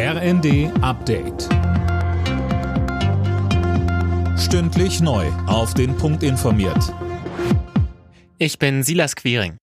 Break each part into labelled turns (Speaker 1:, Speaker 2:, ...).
Speaker 1: RND Update. Stündlich neu. Auf den Punkt informiert.
Speaker 2: Ich bin Silas Quiring.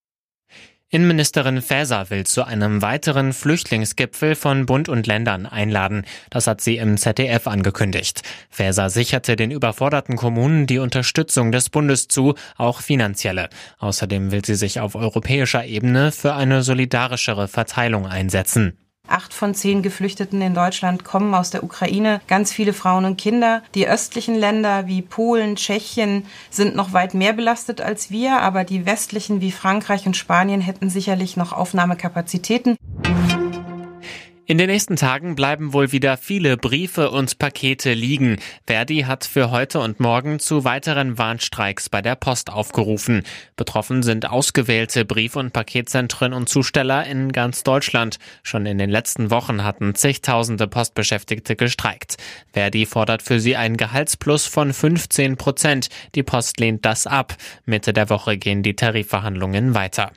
Speaker 2: Innenministerin Faeser will zu einem weiteren Flüchtlingsgipfel von Bund und Ländern einladen. Das hat sie im ZDF angekündigt. Faeser sicherte den überforderten Kommunen die Unterstützung des Bundes zu, auch finanzielle. Außerdem will sie sich auf europäischer Ebene für eine solidarischere Verteilung einsetzen.
Speaker 3: Acht von zehn Geflüchteten in Deutschland kommen aus der Ukraine, ganz viele Frauen und Kinder. Die östlichen Länder wie Polen, Tschechien sind noch weit mehr belastet als wir, aber die westlichen wie Frankreich und Spanien hätten sicherlich noch Aufnahmekapazitäten.
Speaker 2: In den nächsten Tagen bleiben wohl wieder viele Briefe und Pakete liegen. Verdi hat für heute und morgen zu weiteren Warnstreiks bei der Post aufgerufen. Betroffen sind ausgewählte Brief- und Paketzentren und Zusteller in ganz Deutschland. Schon in den letzten Wochen hatten zigtausende Postbeschäftigte gestreikt. Verdi fordert für sie einen Gehaltsplus von 15 Prozent. Die Post lehnt das ab. Mitte der Woche gehen die Tarifverhandlungen weiter.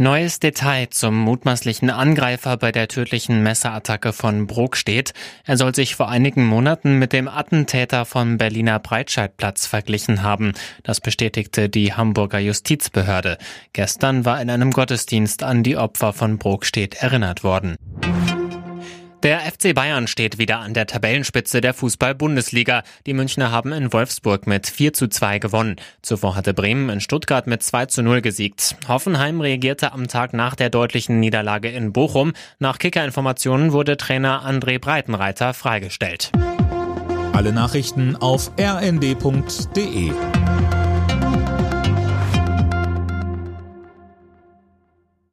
Speaker 2: Neues Detail zum mutmaßlichen Angreifer bei der tödlichen Messerattacke von Brokstedt. Er soll sich vor einigen Monaten mit dem Attentäter vom Berliner Breitscheidplatz verglichen haben. Das bestätigte die Hamburger Justizbehörde. Gestern war in einem Gottesdienst an die Opfer von Brokstedt erinnert worden. Der FC Bayern steht wieder an der Tabellenspitze der Fußball-Bundesliga. Die Münchner haben in Wolfsburg mit 4 zu 2 gewonnen. Zuvor hatte Bremen in Stuttgart mit 2 zu 0 gesiegt. Hoffenheim reagierte am Tag nach der deutlichen Niederlage in Bochum. Nach Kickerinformationen wurde Trainer André Breitenreiter freigestellt.
Speaker 1: Alle Nachrichten auf rnd.de